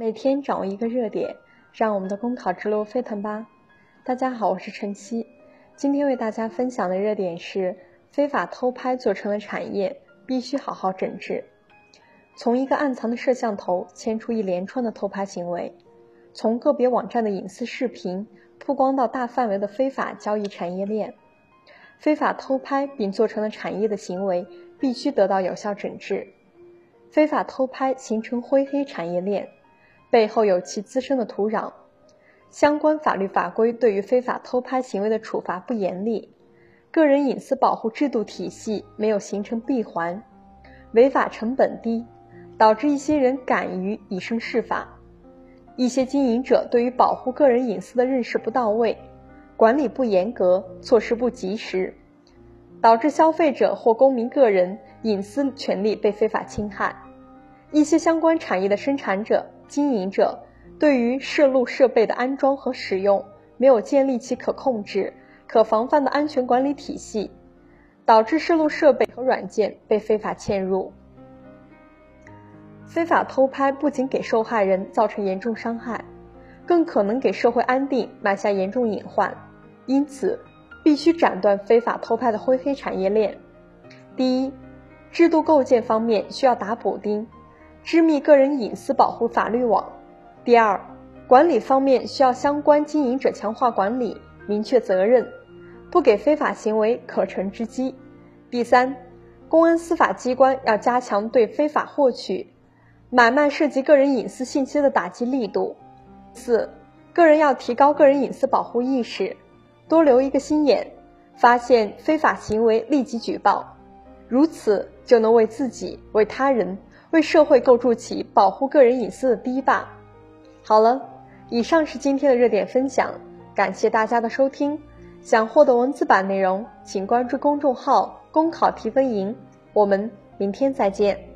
每天掌握一个热点，让我们的公考之路沸腾吧！大家好，我是晨曦，今天为大家分享的热点是非法偷拍做成了产业，必须好好整治。从一个暗藏的摄像头牵出一连串的偷拍行为，从个别网站的隐私视频曝光到大范围的非法交易产业链，非法偷拍并做成了产业的行为必须得到有效整治。非法偷拍形成灰黑产业链，背后有其滋生的土壤。相关法律法规对于非法偷拍行为的处罚不严厉，个人隐私保护制度体系没有形成闭环，违法成本低，导致一些人敢于以身试法。一些经营者对于保护个人隐私的认识不到位，管理不严格，措施不及时，导致消费者或公民个人。隐私权利被非法侵害，一些相关产业的生产者、经营者对于摄录设备的安装和使用没有建立起可控制、可防范的安全管理体系，导致摄录设备和软件被非法嵌入。非法偷拍不仅给受害人造成严重伤害，更可能给社会安定埋下严重隐患。因此，必须斩断非法偷拍的灰黑产业链。第一。制度构建方面需要打补丁，织密个人隐私保护法律网。第二，管理方面需要相关经营者强化管理，明确责任，不给非法行为可乘之机。第三，公安司法机关要加强对非法获取、买卖涉及个人隐私信息的打击力度。四，个人要提高个人隐私保护意识，多留一个心眼，发现非法行为立即举报。如此就能为自己、为他人、为社会构筑起保护个人隐私的堤坝。好了，以上是今天的热点分享，感谢大家的收听。想获得文字版内容，请关注公众号“公考提分营”。我们明天再见。